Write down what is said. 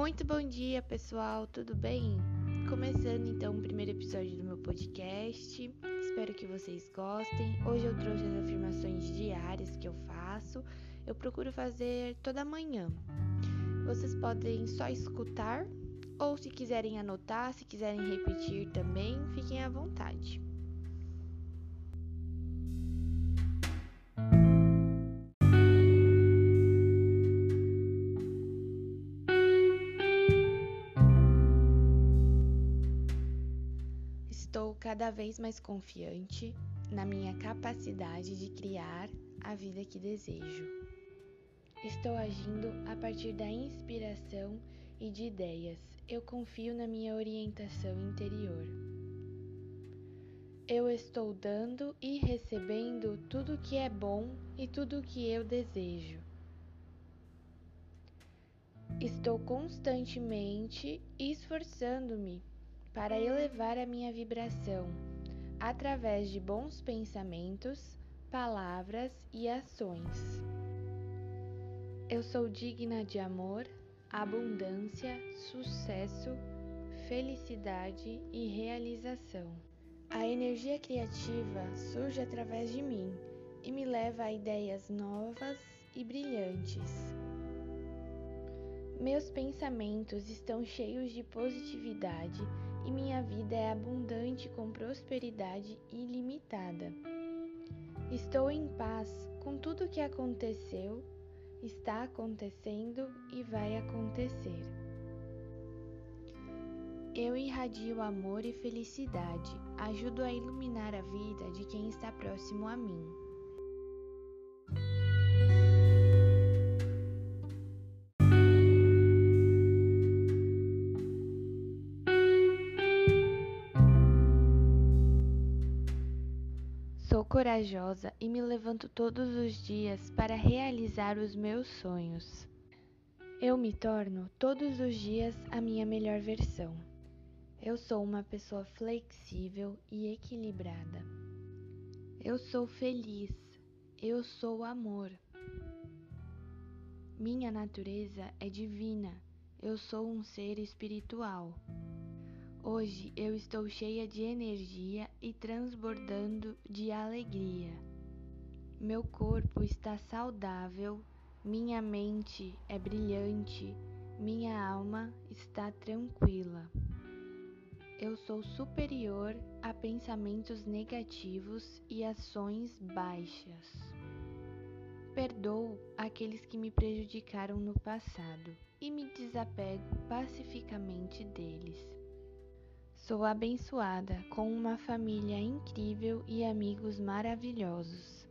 Muito bom dia, pessoal, tudo bem? Começando então o primeiro episódio do meu podcast. Espero que vocês gostem. Hoje eu trouxe as afirmações diárias que eu faço. Eu procuro fazer toda manhã. Vocês podem só escutar ou se quiserem anotar, se quiserem repetir também, fiquem à vontade. Cada vez mais confiante na minha capacidade de criar a vida que desejo. Estou agindo a partir da inspiração e de ideias. Eu confio na minha orientação interior. Eu estou dando e recebendo tudo que é bom e tudo que eu desejo. Estou constantemente esforçando-me para elevar a minha vibração através de bons pensamentos, palavras e ações. Eu sou digna de amor, abundância, sucesso, felicidade e realização. A energia criativa surge através de mim e me leva a ideias novas e brilhantes. Meus pensamentos estão cheios de positividade e minha vida é abundante com prosperidade ilimitada. Estou em paz com tudo o que aconteceu, está acontecendo e vai acontecer. Eu irradio amor e felicidade, ajudo a iluminar a vida de quem está próximo a mim. Sou corajosa e me levanto todos os dias para realizar os meus sonhos. Eu me torno todos os dias a minha melhor versão. Eu sou uma pessoa flexível e equilibrada. Eu sou feliz. Eu sou amor. Minha natureza é divina. Eu sou um ser espiritual. Hoje eu estou cheia de energia e transbordando de alegria. Meu corpo está saudável, minha mente é brilhante, minha alma está tranquila. Eu sou superior a pensamentos negativos e ações baixas. Perdoo aqueles que me prejudicaram no passado e me desapego pacificamente deles. Sou abençoada com uma família incrível e amigos maravilhosos.